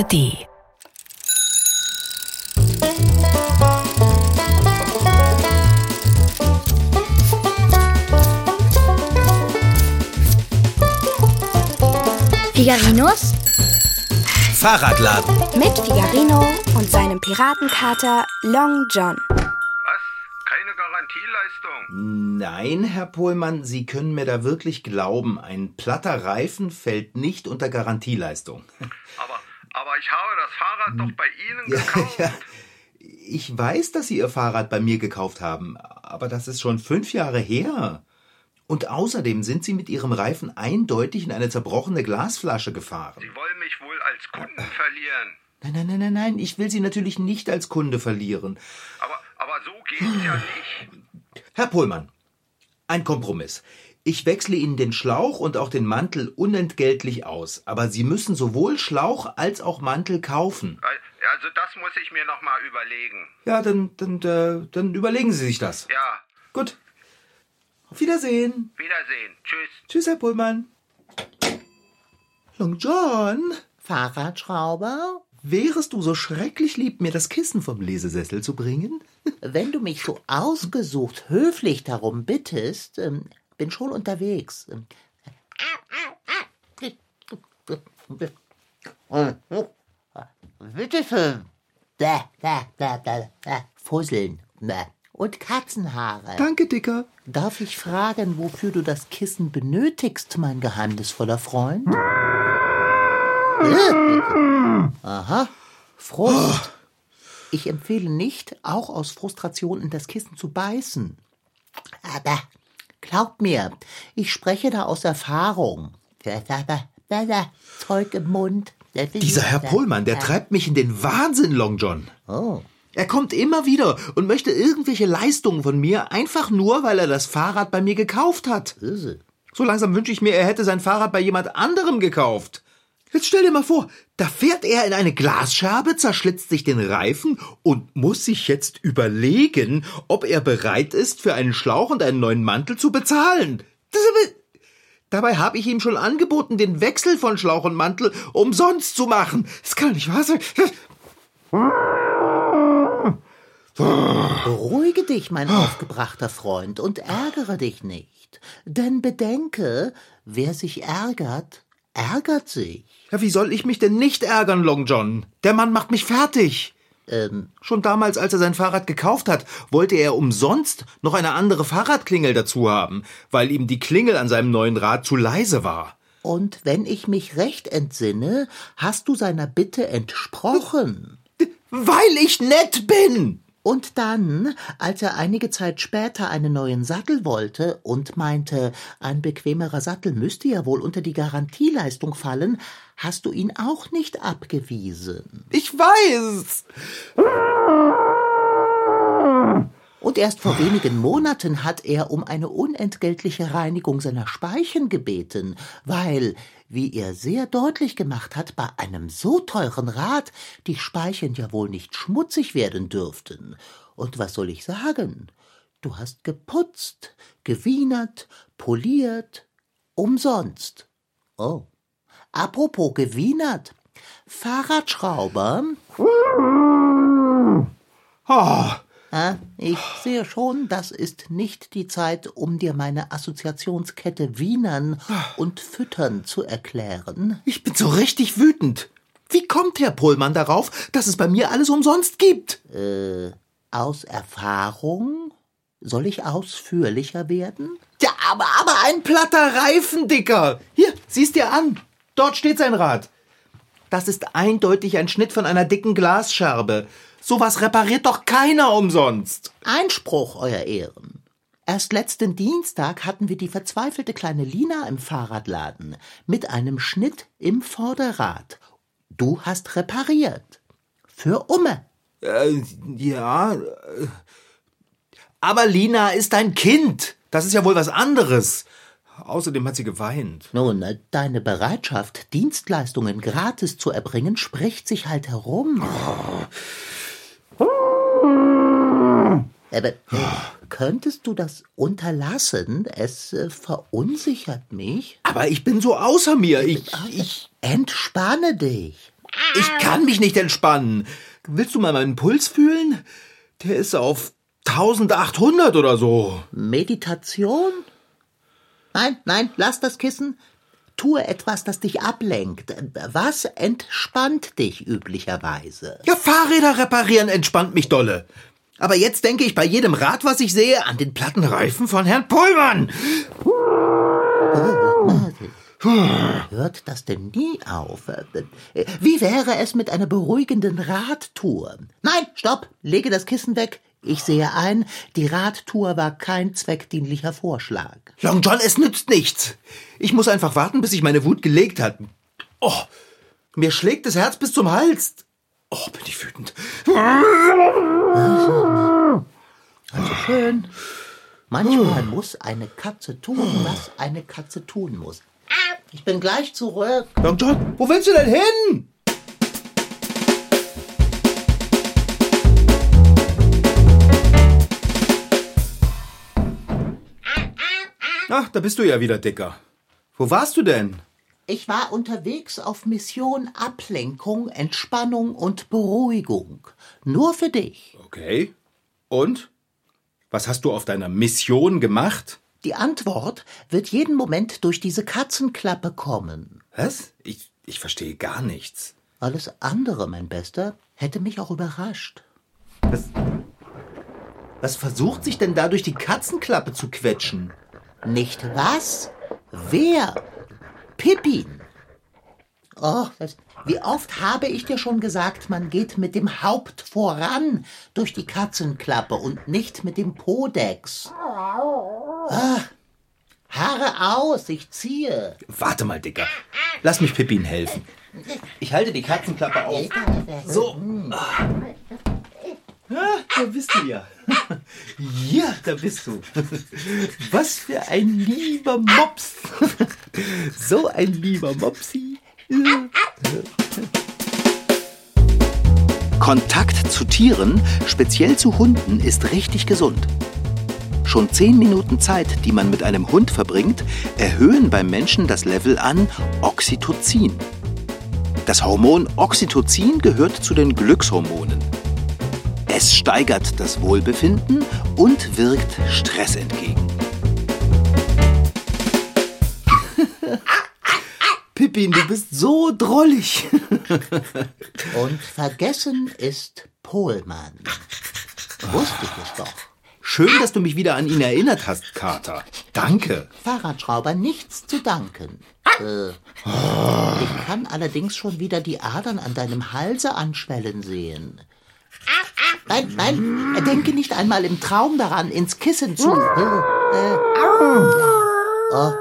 ARD. Figarinos Fahrradladen. mit Figarino und seinem Piratenkater Long John. Was? Keine Garantieleistung? Nein, Herr Pohlmann, Sie können mir da wirklich glauben, ein platter Reifen fällt nicht unter Garantieleistung. Aber, aber ich habe das Fahrrad doch bei Ihnen Ja, gekauft. ja. Ich weiß, dass Sie Ihr Fahrrad bei mir gekauft haben, aber das ist schon fünf Jahre her. Und außerdem sind Sie mit Ihrem Reifen eindeutig in eine zerbrochene Glasflasche gefahren. Sie wollen mich wohl als Kunden verlieren. Nein, nein, nein, nein, nein, ich will Sie natürlich nicht als Kunde verlieren. Aber, aber so geht's ja nicht. Herr Pohlmann, ein Kompromiss. Ich wechsle Ihnen den Schlauch und auch den Mantel unentgeltlich aus, aber Sie müssen sowohl Schlauch als auch Mantel kaufen. Also das muss ich mir noch mal überlegen. Ja, dann, dann, äh, dann überlegen Sie sich das. Ja, Gut. Auf Wiedersehen. Wiedersehen. Tschüss. Tschüss, Herr Pullmann. Long John, Fahrradschrauber? wärest du so schrecklich lieb, mir das Kissen vom Lesesessel zu bringen? Wenn du mich so ausgesucht höflich darum bittest, ähm, bin schon unterwegs. Bitte schön. Da, da, da, da, da. Fusseln. Da. Und Katzenhaare. Danke, Dicker. Darf ich fragen, wofür du das Kissen benötigst, mein geheimnisvoller Freund? Aha. Frust. Ich empfehle nicht, auch aus Frustration in das Kissen zu beißen. Aber glaub mir, ich spreche da aus Erfahrung. Zeug im Mund. Dieser Herr Pohlmann, der treibt mich in den Wahnsinn, Long John. Oh. Er kommt immer wieder und möchte irgendwelche Leistungen von mir, einfach nur, weil er das Fahrrad bei mir gekauft hat. So langsam wünsche ich mir, er hätte sein Fahrrad bei jemand anderem gekauft. Jetzt stell dir mal vor, da fährt er in eine Glasscherbe, zerschlitzt sich den Reifen und muss sich jetzt überlegen, ob er bereit ist, für einen Schlauch und einen neuen Mantel zu bezahlen. Dabei habe ich ihm schon angeboten, den Wechsel von Schlauch und Mantel umsonst zu machen. Das kann nicht wahr sein. Beruhige dich, mein aufgebrachter Freund, und ärgere dich nicht. Denn bedenke, wer sich ärgert, ärgert sich. Ja, wie soll ich mich denn nicht ärgern, Long John? Der Mann macht mich fertig. Ähm, Schon damals, als er sein Fahrrad gekauft hat, wollte er umsonst noch eine andere Fahrradklingel dazu haben, weil ihm die Klingel an seinem neuen Rad zu leise war. und wenn ich mich recht entsinne, hast du seiner Bitte entsprochen. Weil ich nett bin! Und dann, als er einige Zeit später einen neuen Sattel wollte und meinte, ein bequemerer Sattel müsste ja wohl unter die Garantieleistung fallen, hast du ihn auch nicht abgewiesen. Ich weiß! Und erst vor wenigen Monaten hat er um eine unentgeltliche Reinigung seiner Speichen gebeten, weil, wie er sehr deutlich gemacht hat, bei einem so teuren Rad die Speichen ja wohl nicht schmutzig werden dürften. Und was soll ich sagen? Du hast geputzt, gewienert, poliert, umsonst. Oh. Apropos gewienert. Fahrradschrauber, Ah, ich sehe schon, das ist nicht die Zeit, um dir meine Assoziationskette Wienern und Füttern zu erklären. ich bin so richtig wütend. Wie kommt Herr Pohlmann darauf, dass es bei mir alles umsonst gibt? Äh, aus Erfahrung? Soll ich ausführlicher werden? Ja, aber, aber ein platter Reifen, Dicker. Hier, siehst dir an. Dort steht sein Rad. Das ist eindeutig ein Schnitt von einer dicken Glasscherbe. Sowas repariert doch keiner umsonst. Einspruch, Euer Ehren. Erst letzten Dienstag hatten wir die verzweifelte kleine Lina im Fahrradladen mit einem Schnitt im Vorderrad. Du hast repariert. Für Umme. Äh, ja. äh, Aber Lina ist ein Kind. Das ist ja wohl was anderes. Außerdem hat sie geweint. Nun, deine Bereitschaft, Dienstleistungen gratis zu erbringen, spricht sich halt herum. Aber äh, könntest du das unterlassen? Es äh, verunsichert mich. Aber ich bin so außer mir. Ich, ich. Entspanne dich. Ich kann mich nicht entspannen. Willst du mal meinen Puls fühlen? Der ist auf 1800 oder so. Meditation? Nein, nein, lass das Kissen. Tue etwas, das dich ablenkt. Was entspannt dich üblicherweise? Ja, Fahrräder reparieren entspannt mich dolle. Aber jetzt denke ich bei jedem Rad, was ich sehe, an den platten Reifen von Herrn Pullmann. Hört das denn nie auf? Wie wäre es mit einer beruhigenden Radtour? Nein, stopp, lege das Kissen weg. Ich sehe ein, die Radtour war kein zweckdienlicher Vorschlag. Long John, es nützt nichts. Ich muss einfach warten, bis sich meine Wut gelegt hat. Oh, mir schlägt das Herz bis zum Hals. Oh, bin ich wütend. Also schön. Manchmal muss eine Katze tun, was eine Katze tun muss. Ich bin gleich zurück. Long John, wo willst du denn hin? Ach, da bist du ja wieder, Dicker. Wo warst du denn? Ich war unterwegs auf Mission Ablenkung, Entspannung und Beruhigung. Nur für dich. Okay. Und? Was hast du auf deiner Mission gemacht? Die Antwort wird jeden Moment durch diese Katzenklappe kommen. Was? Ich, ich verstehe gar nichts. Alles andere, mein Bester, hätte mich auch überrascht. Was, was versucht sich denn da durch die Katzenklappe zu quetschen? Nicht was? Wer? Pippin. Oh, das, wie oft habe ich dir schon gesagt, man geht mit dem Haupt voran durch die Katzenklappe und nicht mit dem Podex. Ah, Haare aus, ich ziehe. Warte mal, Dicker. Lass mich Pippin helfen. Ich halte die Katzenklappe auf. So. Ah, da bist du ja. Ja, da bist du. Was für ein lieber Mops. So ein lieber Mopsi. Kontakt zu Tieren, speziell zu Hunden, ist richtig gesund. Schon zehn Minuten Zeit, die man mit einem Hund verbringt, erhöhen beim Menschen das Level an Oxytocin. Das Hormon Oxytocin gehört zu den Glückshormonen. Es steigert das Wohlbefinden und wirkt Stress entgegen. Pippin, du bist so drollig. Und vergessen ist Pohlmann. Wusste ich es doch. Schön, dass du mich wieder an ihn erinnert hast, Kater. Danke. Fahrradschrauber nichts zu danken. Äh, ich kann allerdings schon wieder die Adern an deinem Halse anschwellen sehen. Nein, nein, denke nicht einmal im Traum daran, ins Kissen zu. Äh, äh, oh.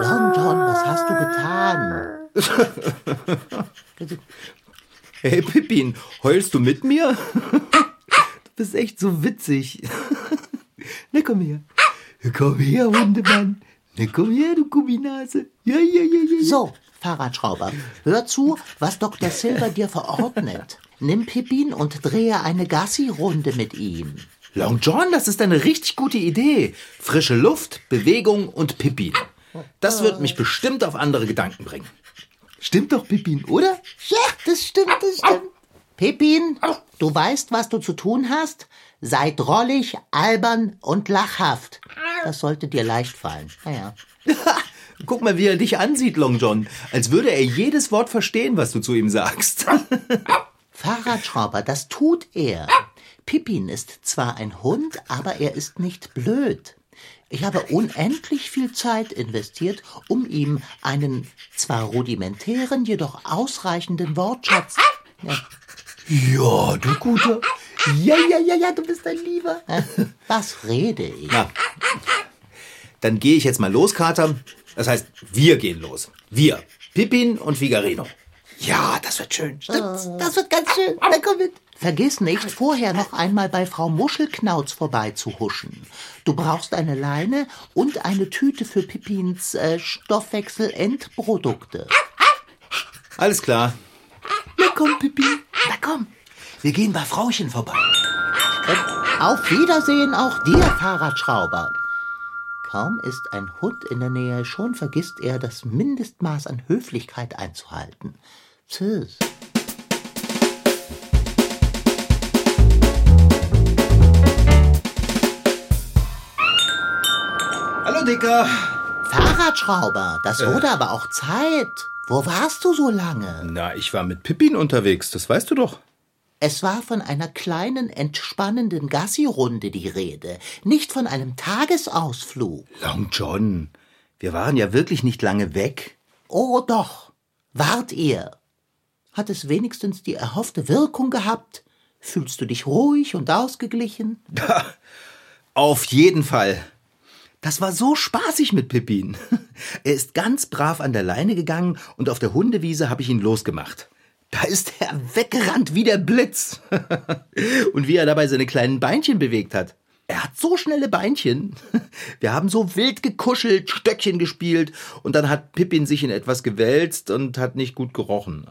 Long John, was hast du getan? Hey Pippin, heulst du mit mir? Du bist echt so witzig. Na komm her. Komm her, Hundemann. Na komm her, du Gumminase. Ja, ja, ja, ja. So, Fahrradschrauber, hör zu, was Dr. Silver dir verordnet. Nimm Pippin und drehe eine Gassi-Runde mit ihm. Long John, das ist eine richtig gute Idee. Frische Luft, Bewegung und Pippin. Das wird mich bestimmt auf andere Gedanken bringen. Stimmt doch, Pippin, oder? Ja, das stimmt, das stimmt. Pippin, du weißt, was du zu tun hast? Sei drollig, albern und lachhaft. Das sollte dir leicht fallen. Naja. Guck mal, wie er dich ansieht, Long John. Als würde er jedes Wort verstehen, was du zu ihm sagst. Fahrradschrauber, das tut er. Pippin ist zwar ein Hund, aber er ist nicht blöd. Ich habe unendlich viel Zeit investiert, um ihm einen zwar rudimentären, jedoch ausreichenden Wortschatz. Ja, ja, du Guter. Ja, ja, ja, ja, du bist ein Lieber. was rede ich? Na, dann gehe ich jetzt mal los, Kater. Das heißt, wir gehen los. Wir. Pippin und Figarino. Ja, das wird schön. Das, das wird ganz schön. Na komm mit. Vergiss nicht, vorher noch einmal bei Frau Muschelknauz vorbeizuhuschen. Du brauchst eine Leine und eine Tüte für Pippins äh, Stoffwechselendprodukte. Alles klar. Na komm, Pippin. Na komm. Wir gehen bei Frauchen vorbei. Und auf Wiedersehen auch dir, Fahrradschrauber. Kaum ist ein Hund in der Nähe, schon vergisst er, das Mindestmaß an Höflichkeit einzuhalten. Tschüss. Hallo, Dicker. Fahrradschrauber, das wurde aber auch Zeit. Wo warst du so lange? Na, ich war mit Pippin unterwegs, das weißt du doch. Es war von einer kleinen, entspannenden Gassi-Runde die Rede, nicht von einem Tagesausflug. Long John, wir waren ja wirklich nicht lange weg. Oh doch, wart ihr. Hat es wenigstens die erhoffte Wirkung gehabt? Fühlst du dich ruhig und ausgeglichen? Auf jeden Fall. Das war so spaßig mit Pippin. Er ist ganz brav an der Leine gegangen und auf der Hundewiese habe ich ihn losgemacht. Da ist er weggerannt wie der Blitz. Und wie er dabei seine kleinen Beinchen bewegt hat. Er hat so schnelle Beinchen. Wir haben so wild gekuschelt, Stöckchen gespielt und dann hat Pippin sich in etwas gewälzt und hat nicht gut gerochen.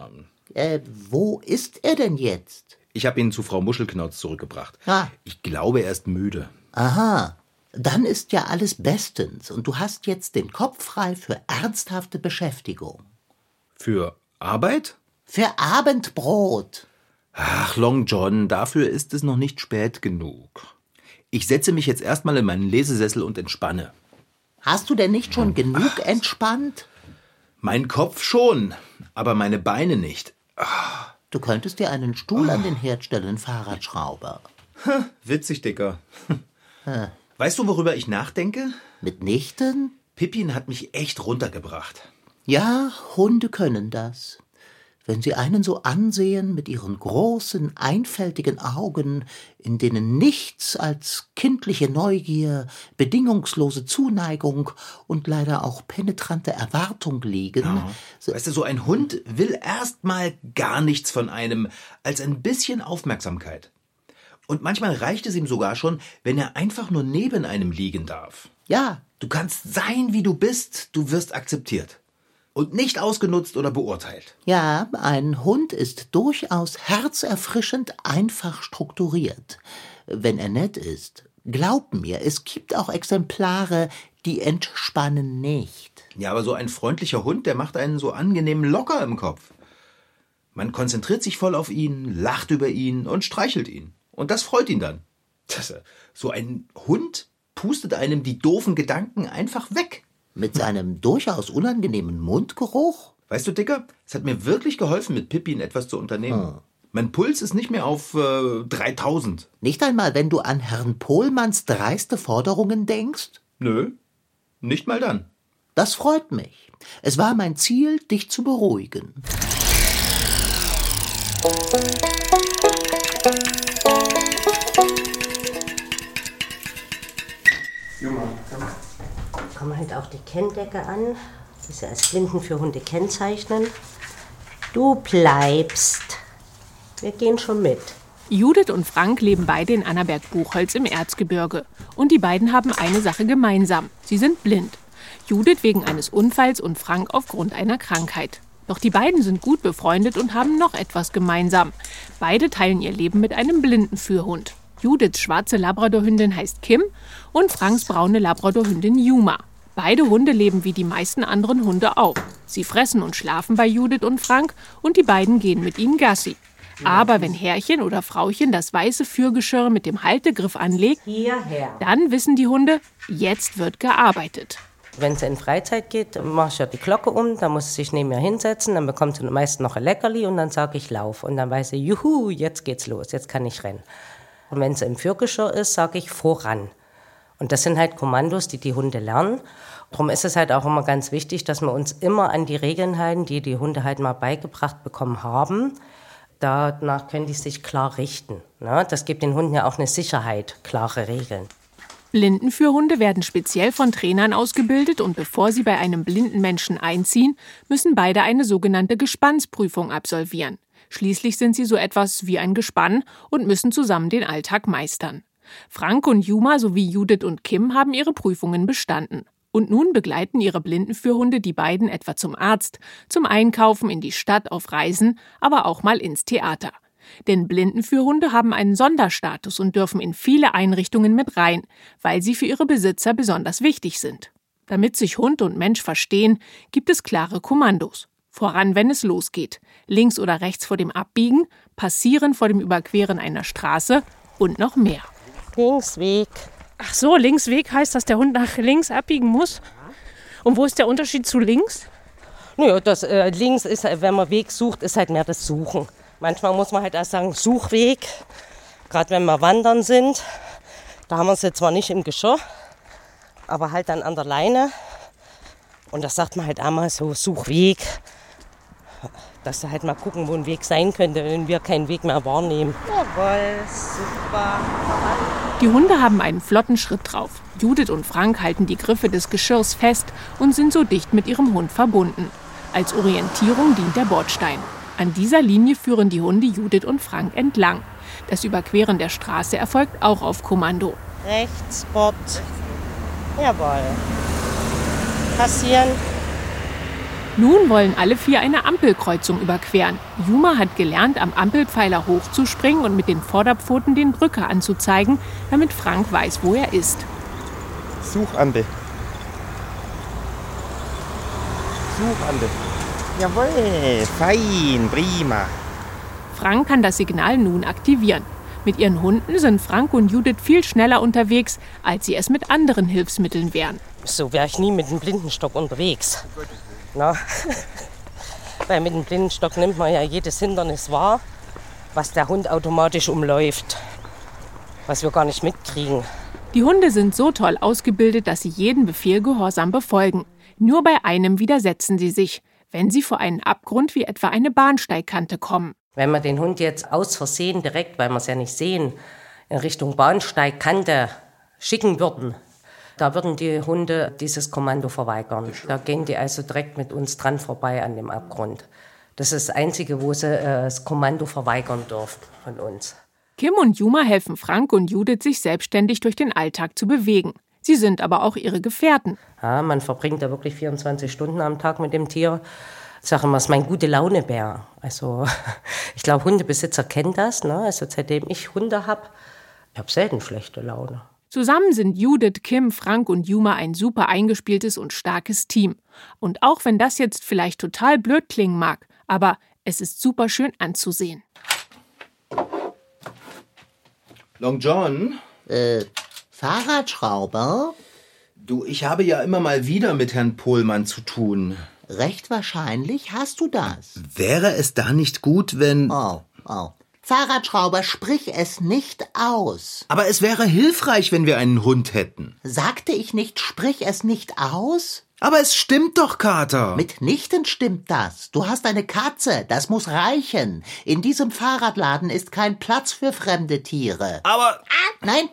Äh, wo ist er denn jetzt? Ich habe ihn zu Frau Muschelknauz zurückgebracht. Ah. Ich glaube, er ist müde. Aha, dann ist ja alles bestens und du hast jetzt den Kopf frei für ernsthafte Beschäftigung. Für Arbeit? Für Abendbrot. Ach, Long John, dafür ist es noch nicht spät genug. Ich setze mich jetzt erstmal in meinen Lesesessel und entspanne. Hast du denn nicht schon genug entspannt? Mein Kopf schon, aber meine Beine nicht. Du könntest dir einen Stuhl an den Herd stellen, Fahrradschrauber. Witzig, Dicker. Weißt du, worüber ich nachdenke? Mitnichten? Pippin hat mich echt runtergebracht. Ja, Hunde können das. Wenn sie einen so ansehen mit ihren großen, einfältigen Augen, in denen nichts als kindliche Neugier, bedingungslose Zuneigung und leider auch penetrante Erwartung liegen, so, Weißt du, so ein Hund will erstmal gar nichts von einem als ein bisschen Aufmerksamkeit. Und manchmal reicht es ihm sogar schon, wenn er einfach nur neben einem liegen darf. ja, Du kannst sein, wie du bist, du wirst akzeptiert. Und nicht ausgenutzt oder beurteilt. ja, ein Hund ist durchaus herzerfrischend einfach strukturiert, wenn er nett ist. Glaub mir, es gibt auch Exemplare, die entspannen nicht. Ja, aber so ein freundlicher Hund, der macht einen so angenehm locker im Kopf. Man konzentriert sich voll auf ihn, lacht über ihn und streichelt ihn. Und das freut ihn dann. Das, so ein Hund pustet einem die doofen Gedanken einfach weg. Mit seinem durchaus unangenehmen Mundgeruch? Weißt du, Dicker, es hat mir wirklich geholfen, mit Pippin etwas zu unternehmen. Mein Puls ist nicht mehr auf äh, 3000. Nicht einmal, wenn du an Herrn Pohlmanns dreiste Forderungen denkst? Nö, nicht mal dann. Das freut mich. Es war mein Ziel, dich zu beruhigen. Kann man halt auch die Kenndecke an. Ist ja als Blinden für Hunde kennzeichnen. Du bleibst. Wir gehen schon mit. Judith und Frank leben beide in Annaberg-Buchholz im Erzgebirge. Und die beiden haben eine Sache gemeinsam. Sie sind blind. Judith wegen eines Unfalls und Frank aufgrund einer Krankheit. Doch die beiden sind gut befreundet und haben noch etwas gemeinsam. Beide teilen ihr Leben mit einem blinden Führhund. Judiths schwarze Labradorhündin heißt Kim und Franks braune Labradorhündin Yuma. Beide Hunde leben wie die meisten anderen Hunde auch. Sie fressen und schlafen bei Judith und Frank und die beiden gehen mit ihnen Gassi. Aber wenn Herrchen oder Frauchen das weiße Führgeschirr mit dem Haltegriff anlegt, Hierher. dann wissen die Hunde, jetzt wird gearbeitet. Wenn es in Freizeit geht, mache ich ja die Glocke um, dann muss sie sich neben mir hinsetzen, dann bekommt sie meist noch ein Leckerli und dann sage ich Lauf. Und dann weiß sie, juhu, jetzt geht's los, jetzt kann ich rennen. Und wenn sie im Führgeschirr ist, sage ich voran. Und das sind halt Kommandos, die die Hunde lernen. Darum ist es halt auch immer ganz wichtig, dass wir uns immer an die Regeln halten, die die Hunde halt mal beigebracht bekommen haben. Danach können die sich klar richten. Ne? Das gibt den Hunden ja auch eine Sicherheit, klare Regeln. Blindenführhunde werden speziell von Trainern ausgebildet und bevor sie bei einem blinden Menschen einziehen, müssen beide eine sogenannte Gespannsprüfung absolvieren. Schließlich sind sie so etwas wie ein Gespann und müssen zusammen den Alltag meistern. Frank und Juma sowie Judith und Kim haben ihre Prüfungen bestanden. Und nun begleiten ihre Blindenführhunde die beiden etwa zum Arzt, zum Einkaufen, in die Stadt, auf Reisen, aber auch mal ins Theater. Denn Blindenführhunde haben einen Sonderstatus und dürfen in viele Einrichtungen mit rein, weil sie für ihre Besitzer besonders wichtig sind. Damit sich Hund und Mensch verstehen, gibt es klare Kommandos. Voran, wenn es losgeht. Links oder rechts vor dem Abbiegen, passieren vor dem Überqueren einer Straße und noch mehr. Linksweg. Ach so, Linksweg heißt, dass der Hund nach links abbiegen muss? Und wo ist der Unterschied zu links? Naja, das äh, links ist, wenn man Weg sucht, ist halt mehr das Suchen. Manchmal muss man halt erst sagen, Suchweg. Gerade wenn wir wandern sind, da haben wir es jetzt zwar nicht im Geschirr, aber halt dann an der Leine. Und das sagt man halt einmal so, Suchweg. Dass wir halt mal gucken, wo ein Weg sein könnte, wenn wir keinen Weg mehr wahrnehmen. Jawohl, super. Die Hunde haben einen flotten Schritt drauf. Judith und Frank halten die Griffe des Geschirrs fest und sind so dicht mit ihrem Hund verbunden. Als Orientierung dient der Bordstein. An dieser Linie führen die Hunde Judith und Frank entlang. Das Überqueren der Straße erfolgt auch auf Kommando. Rechts, Bord. Jawohl. Passieren. Nun wollen alle vier eine Ampelkreuzung überqueren. Juma hat gelernt, am Ampelpfeiler hochzuspringen und mit den Vorderpfoten den Drücker anzuzeigen, damit Frank weiß, wo er ist. Suchampel. Suchampel. Jawohl, fein, prima. Frank kann das Signal nun aktivieren. Mit ihren Hunden sind Frank und Judith viel schneller unterwegs, als sie es mit anderen Hilfsmitteln wären. So wäre ich nie mit dem Blindenstock unterwegs. Na? Weil mit dem Blindenstock nimmt man ja jedes Hindernis wahr, was der Hund automatisch umläuft. Was wir gar nicht mitkriegen. Die Hunde sind so toll ausgebildet, dass sie jeden Befehl gehorsam befolgen. Nur bei einem widersetzen sie sich, wenn sie vor einen Abgrund wie etwa eine Bahnsteigkante kommen. Wenn wir den Hund jetzt aus Versehen direkt, weil wir es ja nicht sehen, in Richtung Bahnsteigkante schicken würden, da würden die Hunde dieses Kommando verweigern. Da gehen die also direkt mit uns dran vorbei an dem Abgrund. Das ist das Einzige, wo sie äh, das Kommando verweigern dürfen von uns. Kim und Juma helfen Frank und Judith, sich selbstständig durch den Alltag zu bewegen. Sie sind aber auch ihre Gefährten. Ja, man verbringt da wirklich 24 Stunden am Tag mit dem Tier. Ich sage immer, es ist mein gute Launebär. Also ich glaube, Hundebesitzer kennen das. Ne? Also seitdem ich Hunde habe, ich habe selten schlechte Laune. Zusammen sind Judith, Kim, Frank und Juma ein super eingespieltes und starkes Team. Und auch wenn das jetzt vielleicht total blöd klingen mag, aber es ist super schön anzusehen. Long John, Äh, Fahrradschrauber? du, ich habe ja immer mal wieder mit Herrn Pohlmann zu tun. Recht wahrscheinlich hast du das. Wäre es da nicht gut, wenn. Oh, oh. Fahrradschrauber, sprich es nicht aus. Aber es wäre hilfreich, wenn wir einen Hund hätten. Sagte ich nicht, sprich es nicht aus? Aber es stimmt doch, Kater. Mitnichten stimmt das. Du hast eine Katze, das muss reichen. In diesem Fahrradladen ist kein Platz für fremde Tiere. aber. Nein,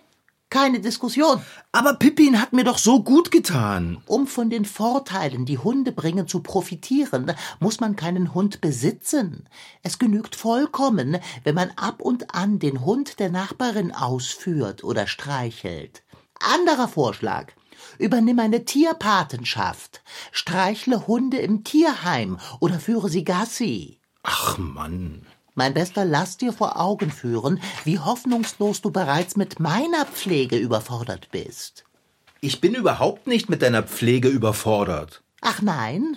keine Diskussion. Aber Pippin hat mir doch so gut getan. Um von den Vorteilen, die Hunde bringen, zu profitieren, muss man keinen Hund besitzen. Es genügt vollkommen, wenn man ab und an den Hund der Nachbarin ausführt oder streichelt. Anderer Vorschlag. Übernimm eine Tierpatenschaft. Streichle Hunde im Tierheim oder führe sie Gassi. Ach Mann. Mein Bester, lass dir vor Augen führen, wie hoffnungslos du bereits mit meiner Pflege überfordert bist. Ich bin überhaupt nicht mit deiner Pflege überfordert. Ach nein?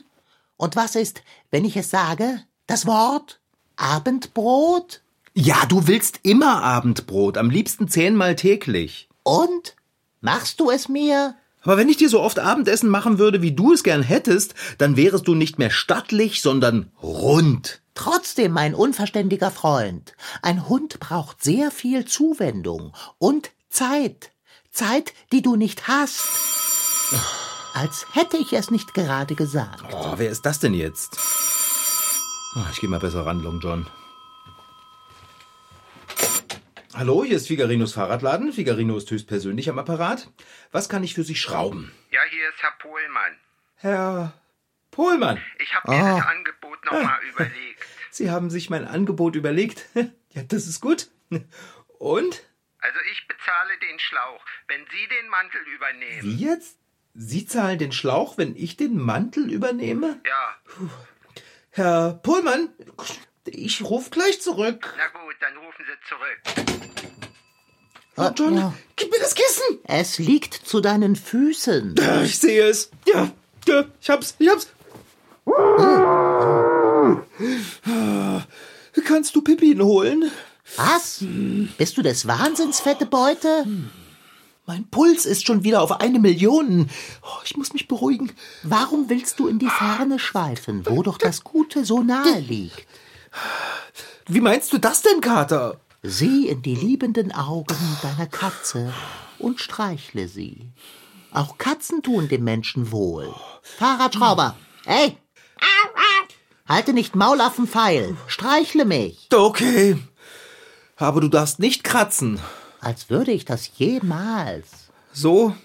Und was ist, wenn ich es sage? Das Wort? Abendbrot? Ja, du willst immer Abendbrot, am liebsten zehnmal täglich. Und? Machst du es mir? Aber wenn ich dir so oft Abendessen machen würde, wie du es gern hättest, dann wärest du nicht mehr stattlich, sondern rund. Trotzdem, mein unverständiger Freund, ein Hund braucht sehr viel Zuwendung und Zeit. Zeit, die du nicht hast. Als hätte ich es nicht gerade gesagt. Oh, wer ist das denn jetzt? Ah, Ich geh mal besser ran, Long John. Hallo, hier ist Figarinos Fahrradladen. Figarino ist höchstpersönlich am Apparat. Was kann ich für Sie schrauben? Ja, hier ist Herr Pohlmann. Herr Pohlmann, Ich habe mir das Angebot nochmal überlegt. Sie haben sich mein Angebot überlegt. Ja, das ist gut. Und? Also ich bezahle den Schlauch, wenn Sie den Mantel übernehmen. Wie jetzt? Sie zahlen den Schlauch, wenn ich den Mantel übernehme? Ja, Herr Pohlmann, ich ruf gleich zurück. na gut, dann rufen Sie zurück. Oh, John, ja. gib mir das Kissen. Es liegt zu deinen Füßen. Ja, Ich sehe es. Ja, ja, ich hab's, ich hab's. Kannst du Pippin holen? Was? Bist du des Wahnsinns, fette Beute? Mein Puls ist schon wieder auf eine Million. Oh, ich muss mich beruhigen. Warum willst du in die Ferne schweifen, wo doch das Gute so nahe liegt? Wie meinst du das denn, Kater? Sieh in die liebenden Augen deiner Katze und streichle sie. Auch Katzen tun dem Menschen wohl. Fahrradschrauber, hey! Halte nicht Maul auf den Pfeil, streichle mich. Okay. Aber du darfst nicht kratzen. Als würde ich das jemals. So?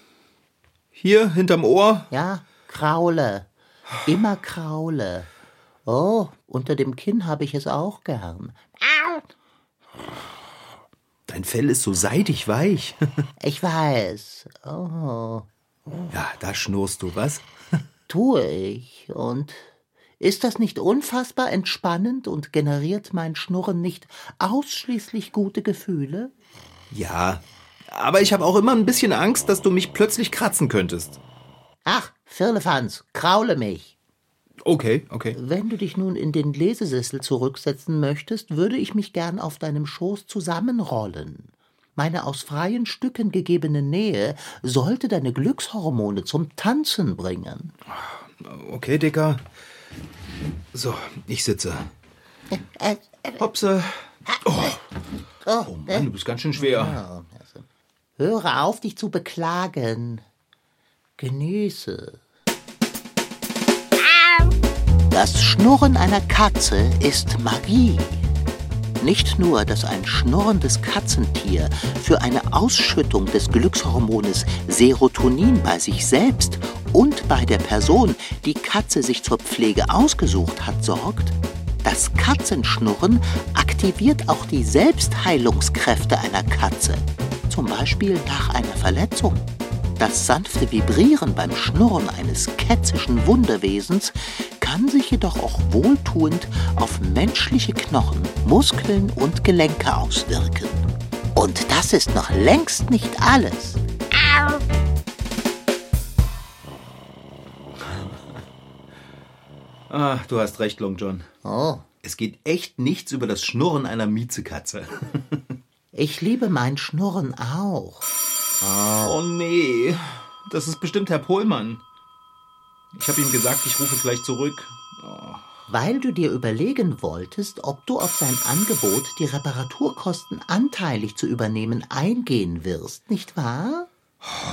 Hier hinterm Ohr? Ja, kraule. Immer kraule. Oh, unter dem Kinn habe ich es auch gern. Dein Fell ist so seidig weich. Ich weiß. Oh, Ja, da schnurst du, was? tue ich. Und ist das nicht unfassbar entspannend und generiert mein Schnurren nicht ausschließlich gute Gefühle? Ja. Aber ich habe auch immer ein bisschen Angst, dass du mich plötzlich kratzen könntest. Ach, Firlefanz, kraule mich. Okay, okay. Wenn du dich nun in den Lesesessel zurücksetzen möchtest, würde ich mich gern auf deinem Schoß zusammenrollen. Meine aus freien Stücken gegebene Nähe sollte deine Glückshormone zum Tanzen bringen. Okay, Dicker. So, ich sitze. Äh, Hopse. Oh, oh Mann, du bist ganz schön schwer. Höre auf, dich zu beklagen. Genieße. Das Schnurren einer Katze ist Magie. Nicht nur, dass ein schnurrendes Katzentier für eine Ausschüttung des Glückshormones Serotonin bei sich selbst und bei der Person, die Katze sich zur Pflege ausgesucht hat, sorgt, das Katzenschnurren aktiviert auch die Selbstheilungskräfte einer Katze, zum Beispiel nach einer Verletzung. Das sanfte Vibrieren beim Schnurren eines kätzischen Wunderwesens kann sich jedoch auch wohltuend auf menschliche Knochen, Muskeln und Gelenke auswirken. Und das ist noch längst nicht alles. Ah, du hast recht, Long John. Oh, Es geht echt nichts über das Schnurren einer Miezekatze. ich liebe mein Schnurren auch. Oh nee, das ist bestimmt Herr Pohlmann. Ich habe ihm gesagt, ich rufe gleich zurück. Weil du dir überlegen wolltest, ob du auf sein Angebot, die Reparaturkosten anteilig zu übernehmen, eingehen wirst, nicht wahr?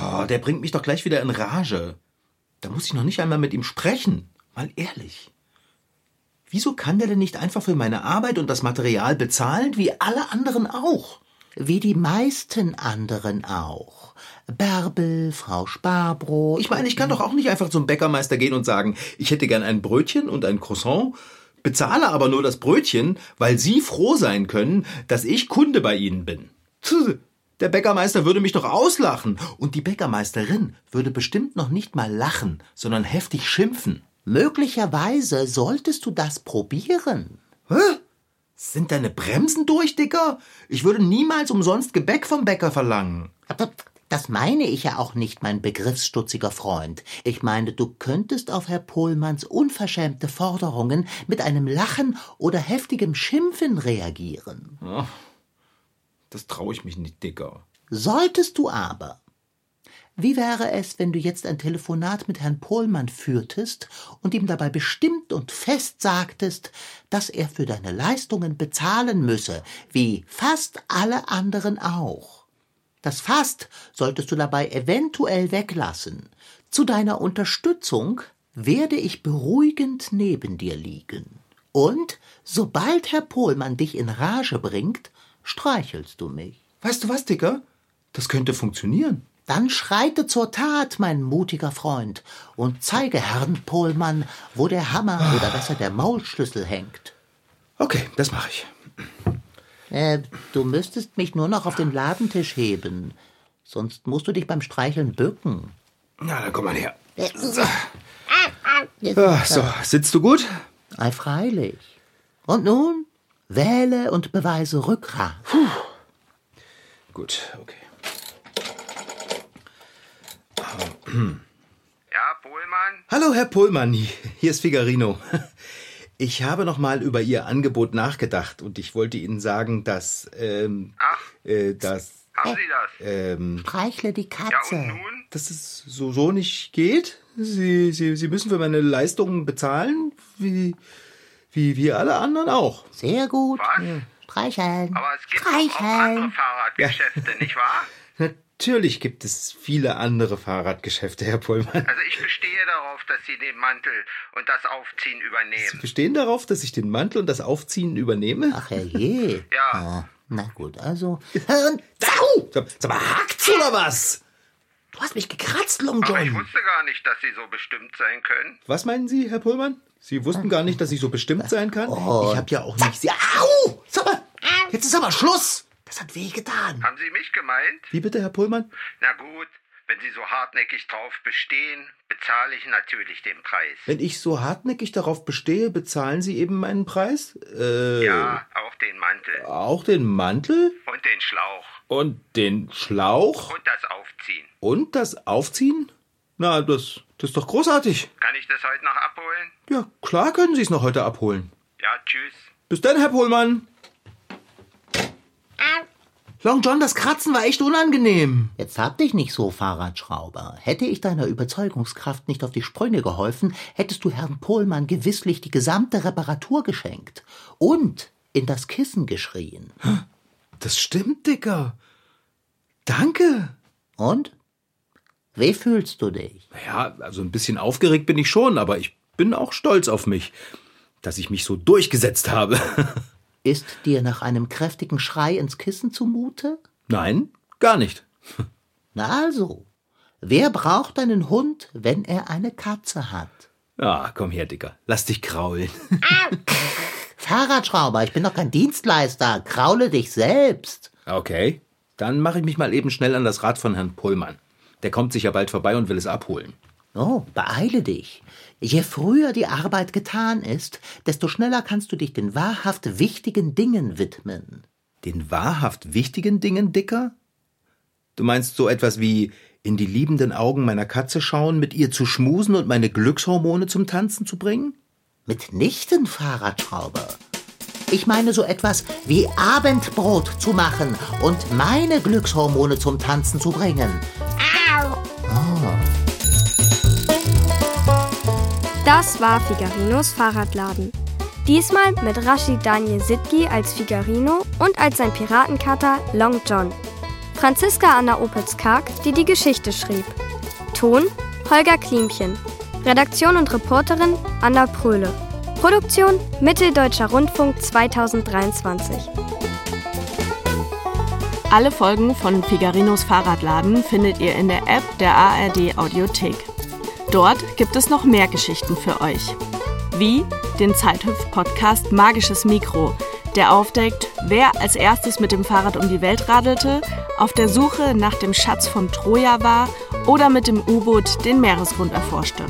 Oh, der bringt mich doch gleich wieder in Rage. Da muss ich noch nicht einmal mit ihm sprechen. Mal ehrlich. Wieso kann der denn nicht einfach für meine Arbeit und das Material bezahlen, wie alle anderen auch? Wie die meisten anderen auch. Bärbel, Frau Sparbrot. Ich meine, ich kann doch auch nicht einfach zum Bäckermeister gehen und sagen, ich hätte gern ein Brötchen und ein Croissant, bezahle aber nur das Brötchen, weil Sie froh sein können, dass ich Kunde bei Ihnen bin. Der Bäckermeister würde mich doch auslachen und die Bäckermeisterin würde bestimmt noch nicht mal lachen, sondern heftig schimpfen. Möglicherweise solltest du das probieren. Hä? Sind deine Bremsen durch, Dicker? Ich würde niemals umsonst Gebäck vom Bäcker verlangen. Aber das meine ich ja auch nicht, mein begriffsstutziger Freund. Ich meine, du könntest auf Herr Pohlmanns unverschämte Forderungen mit einem Lachen oder heftigem Schimpfen reagieren. Das traue ich mich nicht, Dicker. Solltest du aber. Wie wäre es, wenn du jetzt ein Telefonat mit Herrn Pohlmann führtest und ihm dabei bestimmt und fest sagtest, dass er für deine Leistungen bezahlen müsse, wie fast alle anderen auch? Das fast solltest du dabei eventuell weglassen. Zu deiner Unterstützung werde ich beruhigend neben dir liegen. Und sobald Herr Pohlmann dich in Rage bringt, streichelst du mich. Weißt du was, Dicker? Das könnte funktionieren. Dann schreite zur Tat, mein mutiger Freund, und zeige Herrn Pohlmann, wo der Hammer oder besser der Maulschlüssel hängt. Okay, das mache ich. Äh, du müsstest mich nur noch auf den Ladentisch heben, sonst musst du dich beim Streicheln bücken. Na, dann komm mal her. So. Ah, so, sitzt du gut? Ei, freilich. Und nun wähle und beweise Rückgrat. Gut, okay. Ja, Pohlmann? Hallo, Herr Pohlmann. Hier ist Figarino. Ich habe noch mal über Ihr Angebot nachgedacht und ich wollte Ihnen sagen, dass, ähm, Ach, äh, dass, haben Sie das? ähm, Streichle die Ja, Katze. und nun? dass es so, so nicht geht. Sie, Sie, Sie müssen für meine Leistungen bezahlen, wie, wie wir alle anderen auch. Sehr gut. Was? Streicheln. Aber es gibt doch auch andere Streicheln. Fahrradgeschäfte, nicht wahr? Natürlich gibt es viele andere Fahrradgeschäfte, Herr Pollmann. Also ich bestehe darauf, dass Sie den Mantel und das Aufziehen Sie übernehmen. bestehen darauf, dass ich den Mantel und das Aufziehen übernehme? Ach herrje. Ja. Ah, na gut, also. Und Au! Sag, mal, hakt's oder was? du hast mich gekratzt, Long Aber ich John. wusste gar nicht, dass Sie so bestimmt sein können. Was meinen Sie, Herr Pollmann? Sie wussten gar nicht, dass ich so bestimmt sein kann? Oh. Ich habe ja auch nicht... Sie Au! Sag mal, jetzt ist aber Schluss! Das hat wehgetan. Haben Sie mich gemeint? Wie bitte, Herr Pollmann? Na gut, wenn Sie so hartnäckig drauf bestehen, bezahle ich natürlich den Preis. Wenn ich so hartnäckig darauf bestehe, bezahlen Sie eben meinen Preis? Äh, Ja, auch den Mantel Auch den Mantel? und den Schlauch Und den Schlauch? und das Aufziehen. Und das Aufziehen? Na, das, das ist doch großartig. Kann ich das heute noch abholen? Ja, klar können Sie es noch heute abholen. Ja, tschüss. Bis dann, Herr Pohlmann. Long John, das Kratzen war echt unangenehm. Jetzt hab dich nicht so, Fahrradschrauber. Hätte ich deiner Überzeugungskraft nicht auf die Sprünge geholfen, hättest du Herrn Pohlmann gewisslich die gesamte Reparatur geschenkt. Und in das Kissen geschrien. Das stimmt, Dicker. Danke. Und? Wie fühlst du dich? Ja, also ein bisschen aufgeregt bin ich schon, aber ich bin auch stolz auf mich, dass ich mich so durchgesetzt habe. Ist dir nach einem kräftigen Schrei ins Kissen zumute? Nein, gar nicht. Na also, wer braucht einen Hund, wenn er eine Katze hat? Ah, komm her, Dicker. Lass dich kraulen. Fahrradschrauber, ich bin doch kein Dienstleister. Kraule dich selbst. Okay, dann mache ich mich mal eben schnell an das Rad von Herrn Pullmann. Der kommt sicher bald vorbei und will es abholen. Oh, beeile dich. Je früher die Arbeit getan ist, desto schneller kannst du dich den wahrhaft wichtigen Dingen widmen. Den wahrhaft wichtigen Dingen, Dicker? Du meinst so etwas wie in die liebenden Augen meiner Katze schauen, mit ihr zu schmusen und meine Glückshormone zum Tanzen zu bringen? Mitnichten, Fahrradschrauber. Ich meine so etwas wie Abendbrot zu machen und meine Glückshormone zum Tanzen zu bringen. Das war Figarinos Fahrradladen. Diesmal mit Rashid Daniel Sitki als Figarino und als sein Piratenkater Long John. Franziska Anna Opitz-Karg, die die Geschichte schrieb. Ton Holger Klimchen. Redaktion und Reporterin Anna Pröhle. Produktion Mitteldeutscher Rundfunk 2023. Alle Folgen von Figarinos Fahrradladen findet ihr in der App der ARD Audiothek. Dort gibt es noch mehr Geschichten für euch. Wie den Zeithüpf-Podcast Magisches Mikro, der aufdeckt, wer als erstes mit dem Fahrrad um die Welt radelte, auf der Suche nach dem Schatz von Troja war oder mit dem U-Boot den Meeresgrund erforschte.